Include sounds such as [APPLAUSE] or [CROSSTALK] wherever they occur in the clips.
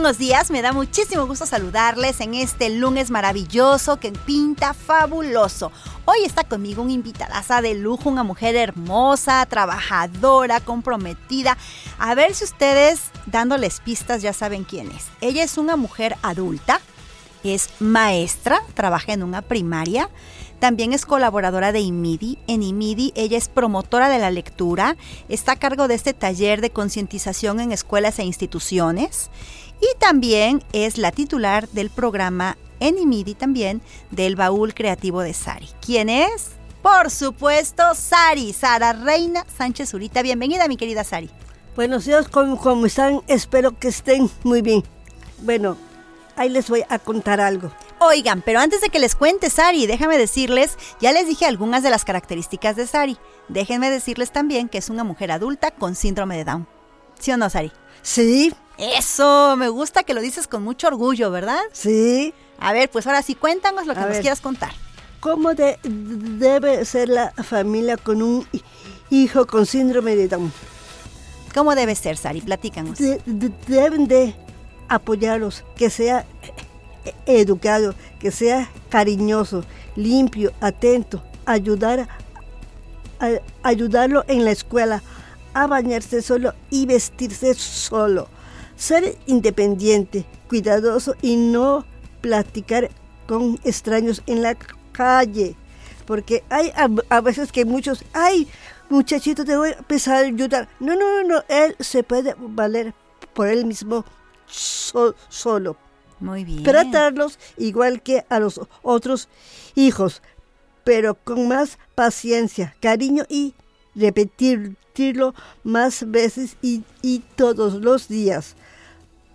Buenos días, me da muchísimo gusto saludarles en este lunes maravilloso que pinta fabuloso. Hoy está conmigo una invitadaza de lujo, una mujer hermosa, trabajadora, comprometida. A ver si ustedes dándoles pistas ya saben quién es. Ella es una mujer adulta, es maestra, trabaja en una primaria, también es colaboradora de IMIDI. En IMIDI ella es promotora de la lectura, está a cargo de este taller de concientización en escuelas e instituciones y también es la titular del programa en IMIDI también del Baúl Creativo de Sari. ¿Quién es? Por supuesto, Sari, Sara Reina Sánchez Zurita. Bienvenida, mi querida Sari. Buenos días, ¿cómo, ¿cómo, están? Espero que estén muy bien. Bueno, ahí les voy a contar algo. Oigan, pero antes de que les cuente Sari, déjame decirles, ya les dije algunas de las características de Sari. Déjenme decirles también que es una mujer adulta con síndrome de Down. ¿Sí o no, Sari? Sí. Eso, me gusta que lo dices con mucho orgullo, ¿verdad? Sí. A ver, pues ahora sí, cuéntanos lo que A nos ver. quieras contar. ¿Cómo de- debe ser la familia con un hi- hijo con síndrome de Down? ¿Cómo debe ser, Sari? Platícanos. De- de- deben de apoyarlos, que sea educado, que sea cariñoso, limpio, atento, ayudar a- ayudarlo en la escuela, a bañarse solo y vestirse solo. Ser independiente, cuidadoso y no platicar con extraños en la calle. Porque hay a, a veces que muchos, ay, muchachito, te voy a empezar a ayudar. No, no, no, no, él se puede valer por él mismo so- solo Muy bien. tratarlos igual que a los otros hijos, pero con más paciencia, cariño y repetirlo más veces y, y todos los días,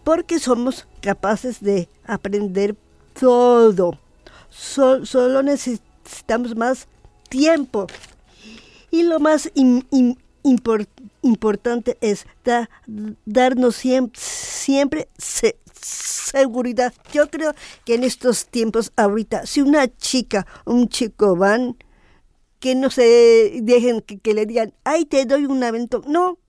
porque somos capaces de aprender todo. So- solo necesitamos más tiempo. Y lo más im- im- impor- importante es da- darnos siem- siempre se- seguridad. Yo creo que en estos tiempos ahorita, si una chica, un chico van, que no se dejen que, le digan, ay, te doy un aventón. No,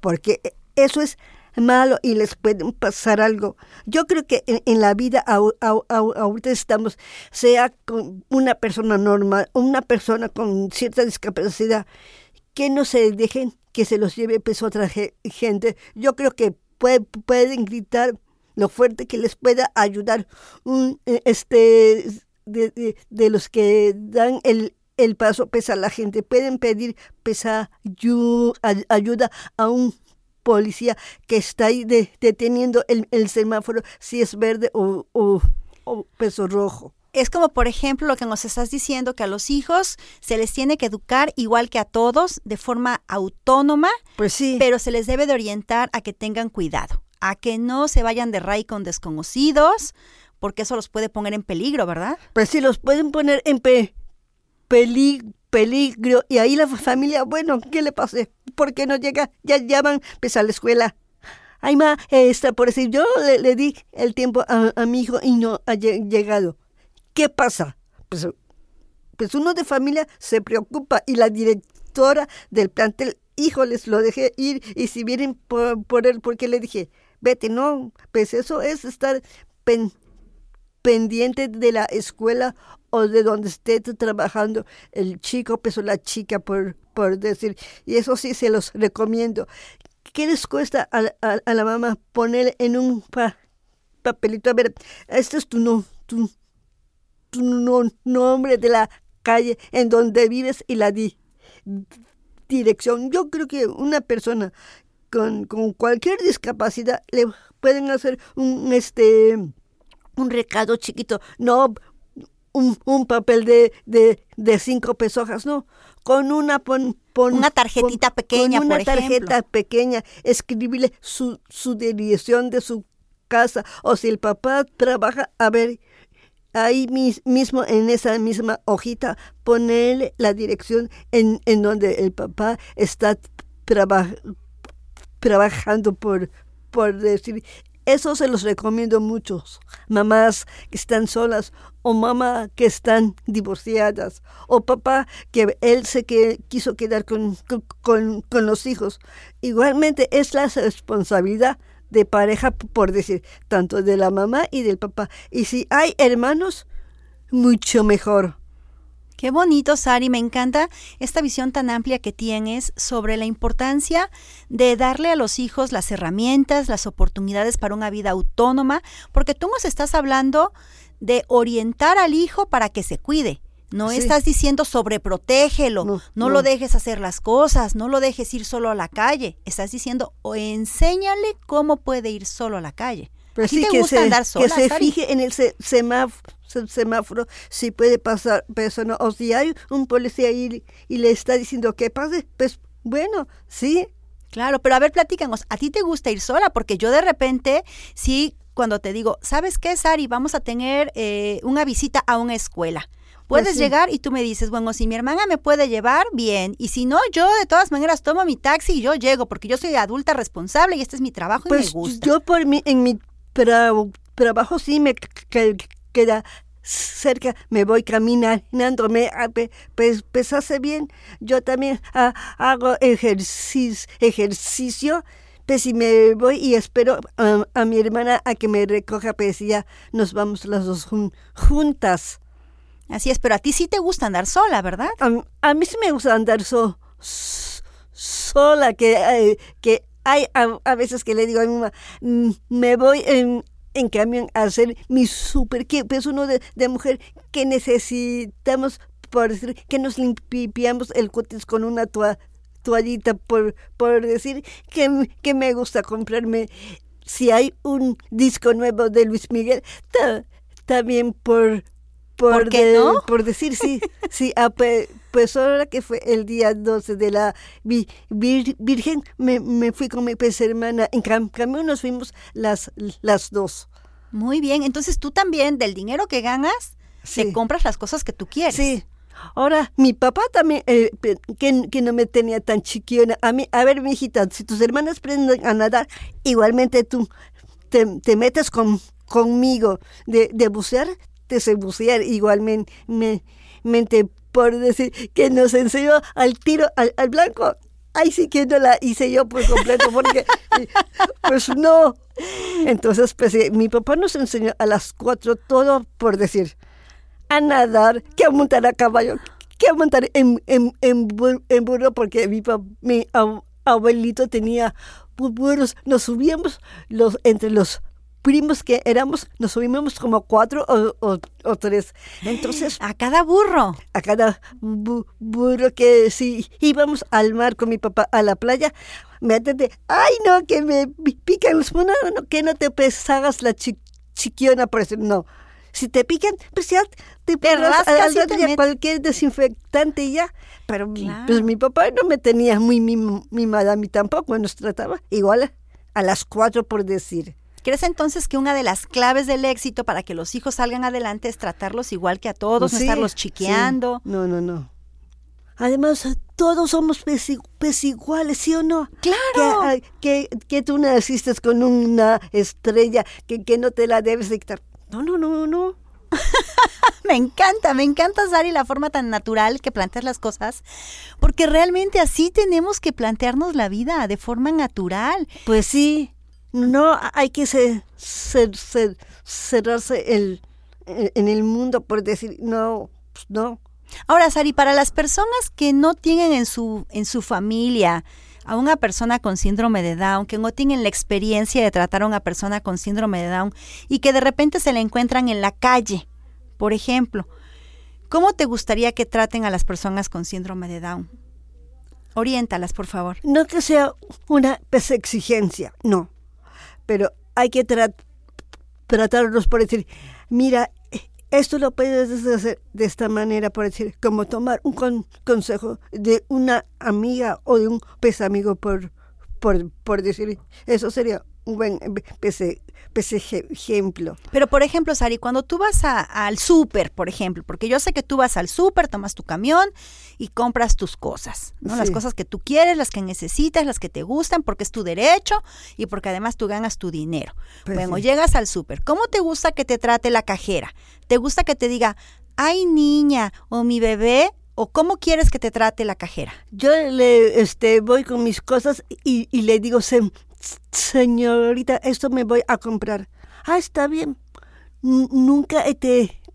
porque eso es malo y les puede pasar algo. Yo creo que en, la vida ahorita estamos, sea con una persona normal una persona con cierta discapacidad, que no se dejen que se los lleve peso a otra ge- gente. Yo creo que pue- pueden gritar lo fuerte que les pueda ayudar un, eh, este de- de los que dan el, el paso pesa a la gente pueden pedir pesa ayu- ay- ayuda a un policía que está ahí de- deteniendo el, el semáforo si es verde o, o- o peso rojo. Es como, por ejemplo, lo que nos estás diciendo, que a los hijos se les tiene que educar igual que a todos, de forma autónoma, Pues sí. pero se les debe de orientar a que tengan cuidado, a que no se vayan de ray con desconocidos, porque eso los puede poner en peligro, ¿verdad? Pues sí, los pueden poner en pe- peli- peligro. Y ahí la familia, bueno, ¿qué le pase? ¿Por qué no llega? Ya llaman pues, a la escuela. Ay, ma, está por decir, yo le, di el tiempo a, mi hijo y no ha lle- llegado. ¿Qué pasa? Pues, pues uno de familia se preocupa y la directora del plantel, híjoles, lo dejé ir y si vienen por, por él, porque le dije, vete, no, pues eso es estar pen- pendiente de la escuela o de donde esté trabajando el chico, pues o la chica, por, por decir. Y eso sí se los recomiendo. ¿Qué les cuesta a, a- a la mamá poner en un pa- papelito? A ver, este es tu, no, tu, tu no- nombre de la calle en donde vives y la di dirección. Yo creo que una persona con, con cualquier discapacidad le pueden hacer un este un recado chiquito, no un, un papel de, de, de, cinco pesos, no, con una pon, pon, una tarjetita pequeña, con una por tarjeta pequeña, escribirle su, su dirección de su casa, o si el papá trabaja, a ver, ahí mis, mismo en esa misma hojita, ponerle la dirección en, en donde el papá está traba, trabajando por, por decir, eso se los recomiendo mucho. Mamás que están solas o mamá que están divorciadas o papá que él se que quiso quedar con, con, con los hijos. Igualmente es la responsabilidad de pareja, por decir, tanto de la mamá y del papá. Y si hay hermanos, mucho mejor. Qué bonito, Sari. Me encanta esta visión tan amplia que tienes sobre la importancia de darle a los hijos las herramientas, las oportunidades para una vida autónoma, porque tú nos estás hablando de orientar al hijo para que se cuide. No sí. estás diciendo sobreprotégelo, no, no, no, lo dejes hacer las cosas, no lo dejes ir solo a la calle. Estás diciendo o enséñale cómo puede ir solo a la calle. Pero sí, te que gusta se, andar sola, que se Sari? fije en el se, semáforo, semáforo si puede pasar persona o si hay un policía ahí y le está diciendo que pase, pues bueno, sí. Claro, pero a ver, platícanos, ¿a ti te gusta ir sola? Porque yo de repente, sí, cuando te digo, ¿sabes qué, Sari? Vamos a tener eh, una visita a una escuela. Puedes Pues sí. llegar y tú me dices, bueno, si mi hermana me puede llevar, bien. Y si no, yo de todas maneras tomo mi taxi y yo llego, porque yo soy adulta responsable y este es mi trabajo y Pues me gusta. yo por mi, en mi tra- trabajo sí me queda cerca, me voy caminando, me, ah, pues, pues hace bien. Yo también ah, hago ejercicio, ejercicio, pues si me voy y espero a, a mi hermana a que me recoja, pues ya nos vamos las dos jun- juntas. Así es, pero a ti sí te gusta andar sola, ¿verdad? A, a mí sí me gusta andar so, sola, que, eh, que hay a, a veces que le digo a mi mamá, "Mm, me voy en, en a hacer mi súper, que es uno de, de mujer que necesitamos, por decir, que nos limpiamos el cutis con una toa- toallita, por, por decir que, que me gusta comprarme, si hay un disco nuevo de Luis Miguel, ta- también por... ¿Por qué no? por decir sí, [LAUGHS] sí, ah, pe- pues ahora que fue el día 12 de la vi- vir- Virgen, me, me fui con mi pues, hermana, en cam- camión nos fuimos las, las dos. Muy bien, entonces tú también del dinero que ganas, Sí. te compras las cosas que tú quieres. Sí. Ahora, mi papá también, eh, que, que no me tenía tan chiquiona, a mí, a ver, mi hijita, si tus hermanas aprenden a nadar, igualmente tú te, te metes con, conmigo de, de bucear, te sé bucear igualmente, me, mente, por decir que nos enseñó al tiro al, al blanco. Ay, sí que no la hice yo por completo, porque [LAUGHS] pues no. Entonces, pues eh, mi papá nos enseñó a las cuatro todo por decir a nadar, que a montar a caballo, que a montar en, en, en, en burro, porque mi, pa- mi ab- abuelito tenía bu- burros. Nos subíamos los, entre los primos que éramos, nos subíamos como cuatro o, o, o tres. Entonces, [GASPS] A cada burro. a cada bu- burro que si íbamos al mar con mi papá a la playa, me atendé, ay no, que me pi- pican los no, no, no, que no te pesabas la chi- chiquiona por eso, no. Si te pican, pues ya te Te rascas al y rato te cualquier desinfectante y ya. Pero Claro. pues mi papá no me tenía muy mim- mimada a mí tampoco, nos trataba igual a, a las cuatro por decir. ¿Crees entonces que una de las claves del éxito para que los hijos salgan adelante es tratarlos igual que a todos, no Sí, estarlos sí. chiqueando? No, no, no. Además, todos somos pues, i- pues iguales, ¿sí o no? ¡Claro! Que, que, que tú naciste con una estrella que, que no te la debes de quitar. No, no, no, no. [LAUGHS] Me encanta, me encanta, Sari, la forma tan natural que planteas las cosas, porque realmente así tenemos que plantearnos la vida, de forma natural. Pues sí. No hay que ser, ser- ser- cerrarse el, en el mundo por decir, no, pues no. Ahora, Sari, para las personas que no tienen en su, en su familia a una persona con síndrome de Down, que no tienen la experiencia de tratar a una persona con síndrome de Down y que de repente se la encuentran en la calle, por ejemplo, ¿cómo te gustaría que traten a las personas con síndrome de Down? Oriéntalas, por favor. No que sea una exigencia, no. Pero hay que tratarlos por decir, mira, esto lo puedes hacer de esta manera, por decir, como tomar un consejo de una amiga o de un pez amigo, por, por, por decir, eso sería un buen PC, ejemplo. Pero, por ejemplo, Sari, cuando tú vas al súper, por ejemplo, porque yo sé que tú vas al súper, tomas tu camión y compras tus cosas, ¿no? Las cosas que tú quieres, las que necesitas, las que te gustan, porque es tu derecho y porque además tú ganas tu dinero. Pues bueno, llegas al súper. ¿Cómo te gusta que te trate la cajera? ¿Te gusta que te diga, ay niña o mi bebé? ¿O cómo quieres que te trate la cajera? Yo le este, voy con mis cosas y, y le digo, señorita, esto me voy a comprar. Ah, está bien. nunca he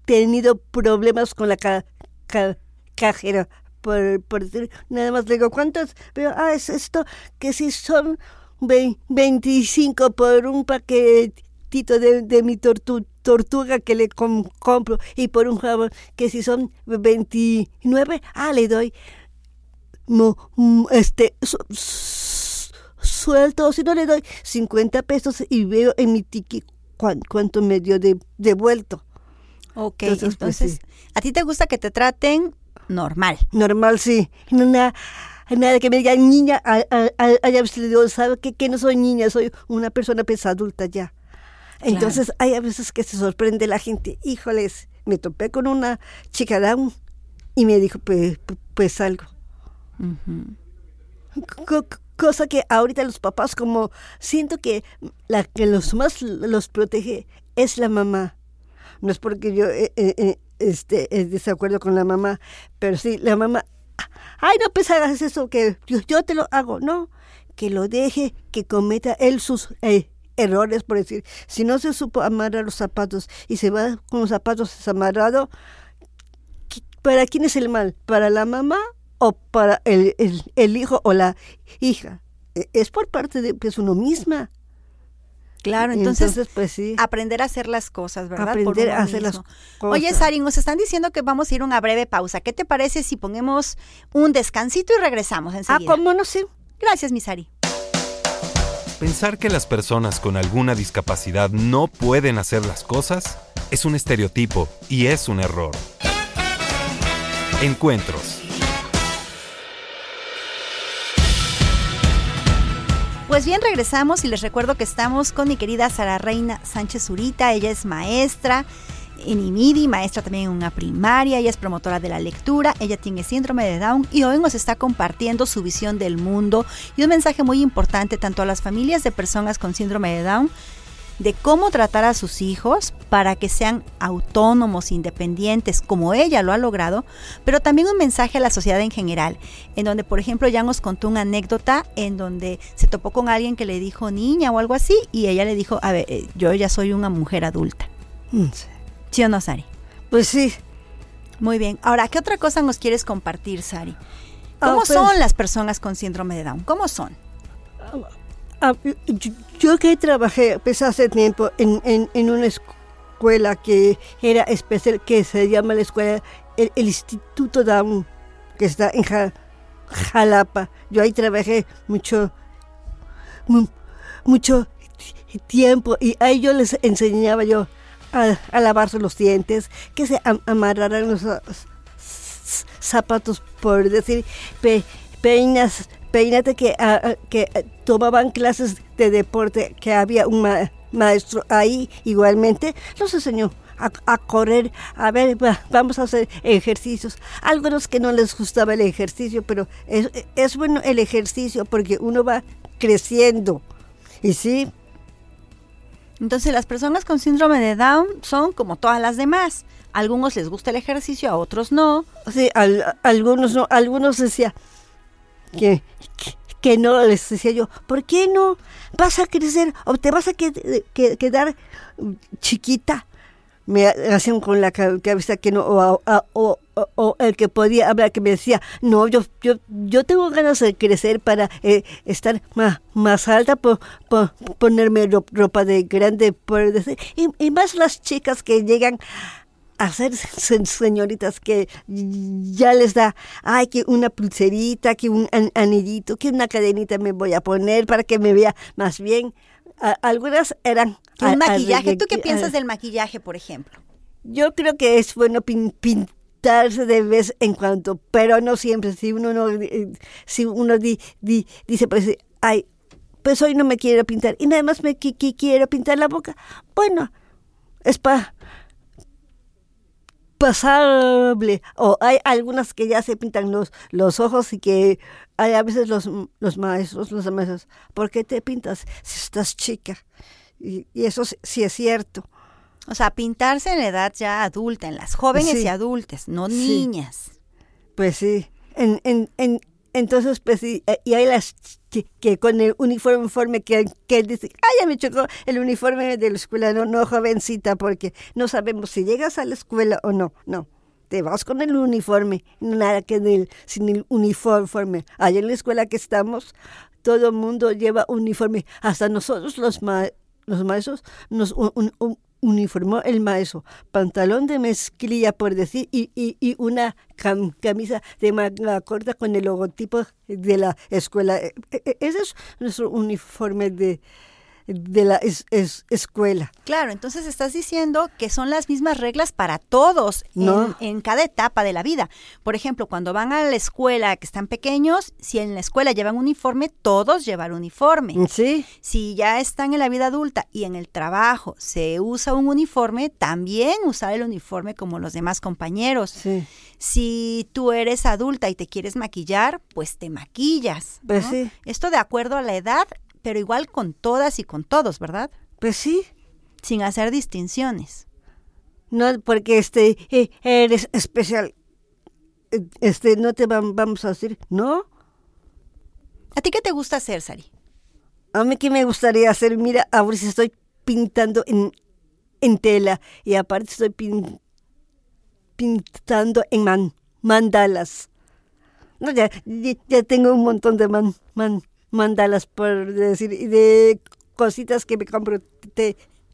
tenido problemas con la cajera. Por, nada más le digo, ¿cuántos? Pero, ah, es esto, que si son 25 por un paquetito de, de mi tortuga que le compro y por un jabón, que si son 29, ah, le doy este suelto, si no le doy 50 pesos y veo en mi tiki cuánto me dio de, devuelto. Ok, entonces, pues, ¿a ti te gusta que te traten normal? Normal, sí. Nada, nada que me digan niña, allá le digo, ¿sabe que, que no soy niña? Soy una persona pues adulta ya. Entonces hay a veces que se sorprende la gente. Híjoles, me topé con una chica down y me dijo, pues, pues algo cosa que ahorita los papás como siento que la que los más los protege es la mamá. No es porque yo eh, eh, eh esté desacuerdo con la mamá, pero sí, la mamá, ay, no pues eso, que yo, te lo hago, no, que lo deje, que cometa él sus eh, errores, por decir, si no se supo amarrar los zapatos y se va con los zapatos desamarrados, ¿para quién es el mal? ¿Para la mamá o para el, el, hijo o la hija. E, es por parte de pues, uno misma. Claro, entonces, pues sí. aprender a hacer las cosas, ¿verdad? Aprender a hacer las cosas. Oye, Sari, nos están diciendo que vamos a ir a una breve pausa. ¿Qué te parece si ponemos un descansito y regresamos enseguida? Ah, ¿cómo no sé? Gracias, mi Sari. Pensar que las personas con alguna discapacidad no pueden hacer las cosas es un estereotipo y es un error. Encuentros Pues bien, regresamos y les recuerdo que estamos con mi querida Sara Reina Sánchez Zurita. Ella es maestra en IMIDI, maestra también en una primaria, ella es promotora de la lectura, ella tiene síndrome de Down y hoy nos está compartiendo su visión del mundo y un mensaje muy importante tanto a las familias de personas con síndrome de Down de cómo tratar a sus hijos para que sean autónomos, independientes, como ella lo ha logrado, pero también un mensaje a la sociedad en general, en donde, por ejemplo, ya nos contó una anécdota en donde se topó con alguien que le dijo niña o algo así, y ella le dijo, a ver, eh, yo ya soy una mujer adulta. Mm, sí. o no, Sari? Pues sí. Muy bien. Ahora, ¿qué otra cosa nos quieres compartir, Sari? ¿Cómo ah, pues son las personas con síndrome de Down? ¿Cómo son? Ah, Ah, yo, que trabajé pues, hace tiempo en, en, una escuela que era especial, que se llama la escuela, el, Instituto Down, que está en Jalapa. Yo ahí trabajé mucho, mucho tiempo y ahí yo les enseñaba yo a, lavarse los dientes, que se amarraran los zapatos, por decir, pe, peinas Peínate que, ah, ah, que eh, tomaban clases de deporte, que había un maestro ahí igualmente, los enseñó a, correr, a ver, vamos a hacer ejercicios. Algunos que no les gustaba el ejercicio, pero es, es bueno el ejercicio porque uno va creciendo. Y sí. Entonces las personas con síndrome de Down son como todas las demás. A algunos les gusta el ejercicio, a otros no. Sí, algunos no. Algunos decía, que, que, no, les decía yo, ¿por qué no vas a crecer o te vas a quedar chiquita? Me hacían con la cabeza que no, o, el que podía hablar, que me decía, no, yo, yo, yo tengo ganas de crecer para eh, estar más, más alta, por, ponerme ropa de grande, por decir, y más las chicas que llegan hacer señoritas que ya les da, ay, que una pulserita, que un anillito, que una cadenita me voy a poner para que me vea más bien. algunas eran... un maquillaje. ¿Tú qué piensas del maquillaje, por ejemplo? Yo creo que es bueno pintarse de vez en cuando, pero no siempre. Si uno no, eh, si uno dice, pues, ay, pues hoy no me quiero pintar y nada más me quiero pintar la boca, bueno, es para pasable. O hay algunas que ya se pintan los, los ojos y que hay a veces los, los maestros, los maestros, ¿por qué te pintas si estás chica? Y, eso sí es cierto. O sea, pintarse en la edad ya adulta, en las jóvenes y adultas, no niñas. Pues sí. En, en, en, entonces, pues sí, eh, y hay las que, con el uniforme que, que dice, ay, ya me chocó el uniforme de la escuela, no, no, jovencita, porque no sabemos si llegas a la escuela o no, no. Te vas con el uniforme, nada que sin el uniforme. Allá en la escuela que estamos, todo el mundo lleva uniforme, hasta nosotros los, los maestros nos un, uniformó el maestro, pantalón de mezclilla, por decir, y, y, y una camisa de manga corta con el logotipo de la escuela. E, e, e, ese es nuestro uniforme de, de la escuela. Claro, entonces estás diciendo que son las mismas reglas para todos en, cada etapa de la vida. Por ejemplo, cuando van a la escuela que están pequeños, si en la escuela llevan uniforme, todos llevan uniforme. Sí. Si ya están en la vida adulta y en el trabajo se usa un uniforme, también usar el uniforme como los demás compañeros. Sí. Si tú eres adulta y te quieres maquillar, pues te maquillas. Pues sí. Esto de acuerdo a la edad pero igual con todas y con todos, ¿verdad? Pues sí. Sin hacer distinciones. No, porque este, eh, eres especial. Este, no te vamos a decir, ¿no? ¿A ti qué te gusta hacer, Sari? A mí qué me gustaría hacer, mira, ahora estoy pintando en, en tela y aparte estoy pintando en man, mandalas. No, ya, ya, tengo un montón de man, man, mandalas, por decir, y de cositas que me compro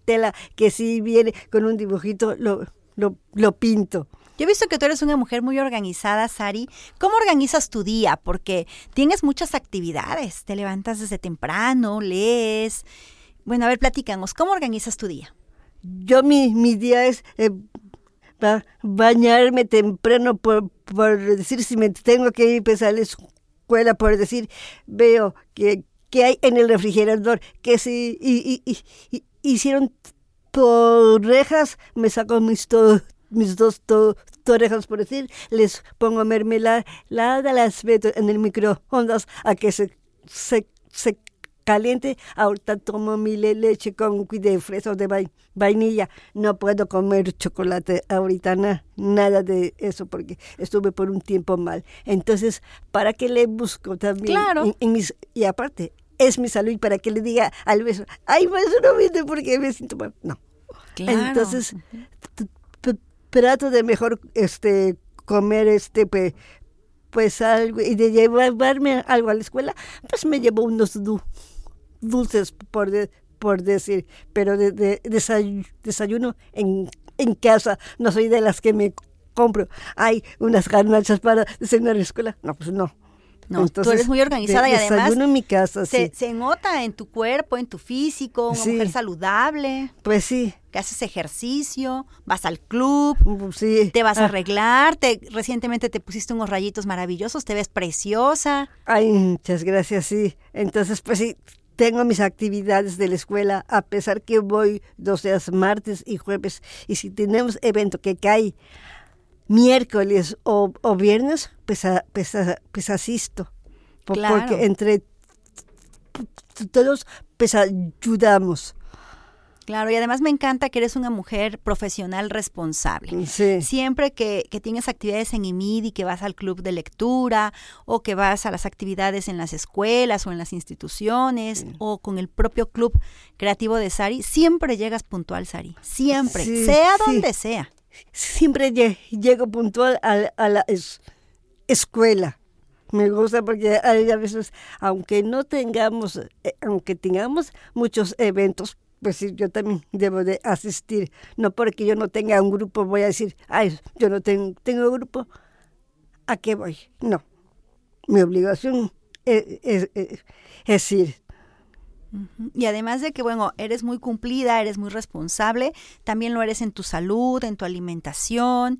tela, que si viene con un dibujito, lo, lo, lo pinto. Yo he visto que tú eres una mujer muy organizada, Sari. ¿Cómo organizas tu día? Porque tienes muchas actividades. Te levantas desde temprano, lees. Bueno, a ver, platícanos. ¿Cómo organizas tu día? Yo, mi, mi día es eh, bañarme temprano por, por decir si me tengo que ir pues, a la escuela, por decir, veo que, que hay en el refrigerador, que si y, y, hicieron torrejas, me saco mis, mis dos torrejas, por decir, les pongo mermelada, las meto en el microondas a que se, se caliente. Ahorita tomo mi leche con de fresa o de vainilla. No puedo comer chocolate ahorita, nada de eso, porque estuve por un tiempo mal. Entonces, ¿para qué le busco también? Claro. En, mis, y aparte, es mi salud para que le diga al beso, ay, pues no viene porque me siento mal. No. Entonces, trato de mejor este comer este pues, algo y de llevarme algo a la escuela, pues me llevo unos du dulces, por, por decir, pero de, desayuno en, en casa, no soy de las que me compro. Hay unas garnachas para en la escuela. No, pues no. No, tú eres muy organizada y además en mi casa, se, se, nota en tu cuerpo, en tu físico, una mujer saludable. Pues sí. Que haces ejercicio, vas al club, sí. te vas a ah. arreglar, te, recientemente te pusiste unos rayitos maravillosos, te ves preciosa. Ay, muchas gracias, sí. Entonces, pues sí, tengo mis actividades de la escuela, a pesar que voy dos días martes y jueves, y si tenemos evento que cae miércoles o, viernes, pues, pues, pues, asisto. Porque entre todos pues ayudamos. Claro, y además me encanta que eres una mujer profesional responsable. Siempre que, que, tienes actividades en IMID y que vas al club de lectura o que vas a las actividades en las escuelas o en las instituciones o con el propio club creativo de Sari, siempre llegas puntual, Sari. Siempre, sea donde sea. Siempre llego puntual a, la escuela. Me gusta porque hay a veces, aunque no tengamos, eh, aunque tengamos muchos eventos, pues sí, yo también [LAUGHS] debo de asistir. No porque yo no tenga un grupo voy a decir, ay, yo no tengo, tengo grupo, ¿a qué voy? No. Mi obligación es, es ir. Y además de que, bueno, eres muy cumplida, eres muy responsable, también lo eres en tu salud, en tu alimentación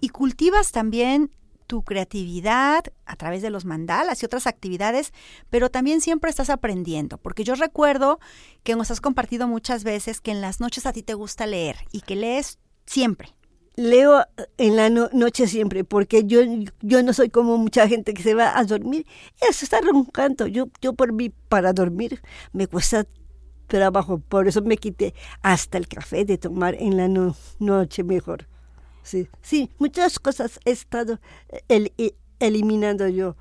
y cultivas también tu creatividad a través de los mandalas y otras actividades, pero también siempre estás aprendiendo, porque yo recuerdo que nos has compartido muchas veces que en las noches a ti te gusta leer y que lees siempre. Leo en la noche siempre, porque yo, yo no soy como mucha gente que se va a dormir. Eso está roncando. Yo, yo por mí, para dormir, me cuesta trabajo. Por eso me quité hasta el café de tomar en la noche mejor. Sí, sí, muchas cosas he estado eliminando yo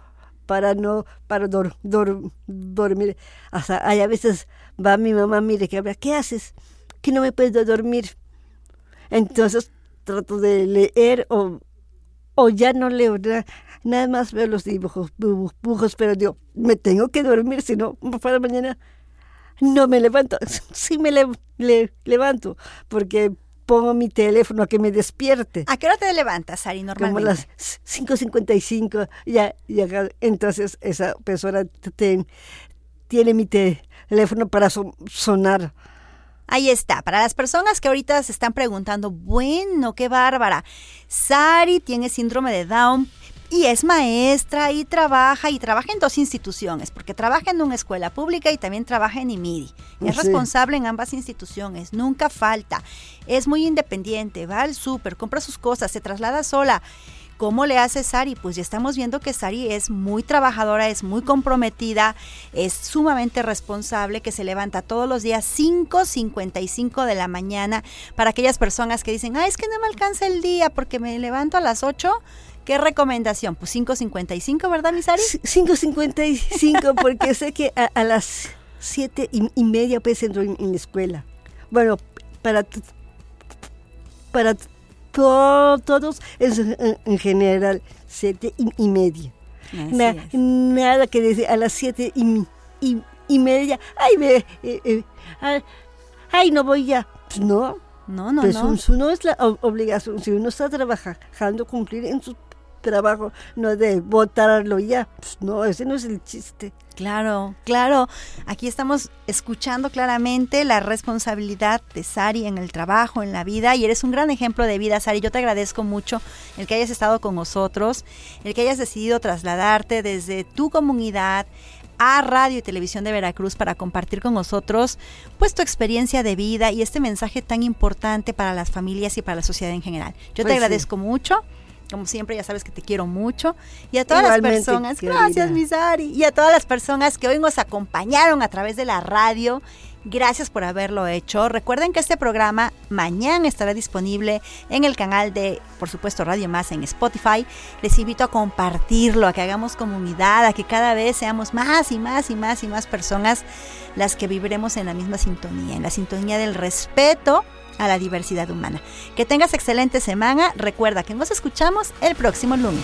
para no, para dormir. Hasta hay a veces va mi mamá, mire, que habla, ¿qué haces? Que no me puedo dormir. Entonces trato de leer o, o ya no leo nada, nada más veo los dibujos, dibujos, pero digo, me tengo que dormir, si no, para mañana no me levanto. [LAUGHS] Sí me levanto, porque pongo mi teléfono a que me despierte. ¿A qué hora te levantas, Ari, normalmente? Como las 5.55, ya, ya, entonces esa persona tiene mi teléfono para sonar. Ahí está, para las personas que ahorita se están preguntando, bueno, qué bárbara, Sari tiene síndrome de Down y es maestra y trabaja y trabaja en dos instituciones, porque trabaja en una escuela pública y también trabaja en IMIDI. Es responsable en ambas instituciones, nunca falta, es muy independiente, va al súper, compra sus cosas, se traslada sola. ¿Cómo le hace Sari? Pues ya estamos viendo que Sari es muy trabajadora, es muy comprometida, es sumamente responsable, que se levanta todos los días 5.55 de la mañana para aquellas personas que dicen, ah, es que no me alcanza el día porque me levanto a las 8. ¿Qué recomendación? Pues 5.55, ¿verdad, mi Sari? 5.55 [LAUGHS] porque sé que a, las 7 y, media pues entro en, la escuela. Bueno, para, para todos es en, general siete y, media. nada que decir a las siete y, media, ay, me, eh, eh, ay, no voy ya. Pues no. No, no, pues no. no es la obligación. Si uno está trabajando, cumplir en su trabajo, no de votarlo ya. Pues no, ese no es el chiste. Claro, claro. Aquí estamos escuchando claramente la responsabilidad de Sari en el trabajo, en la vida, y eres un gran ejemplo de vida, Sari. Yo te agradezco mucho el que hayas estado con nosotros, el que hayas decidido trasladarte desde tu comunidad a Radio y Televisión de Veracruz para compartir con nosotros pues tu experiencia de vida y este mensaje tan importante para las familias y para la sociedad en general. Yo te pues agradezco mucho como siempre, ya sabes que te quiero mucho. Y a todas las personas, gracias, Misari. Y a todas las personas que hoy nos acompañaron a través de la radio, gracias por haberlo hecho. Recuerden que este programa mañana estará disponible en el canal de, por supuesto, Radio Más en Spotify. Les invito a compartirlo, a que hagamos comunidad, a que cada vez seamos más y más y más y más personas las que viviremos en la misma sintonía, en la sintonía del respeto a la diversidad humana. Que tengas excelente semana. Recuerda que nos escuchamos el próximo lunes.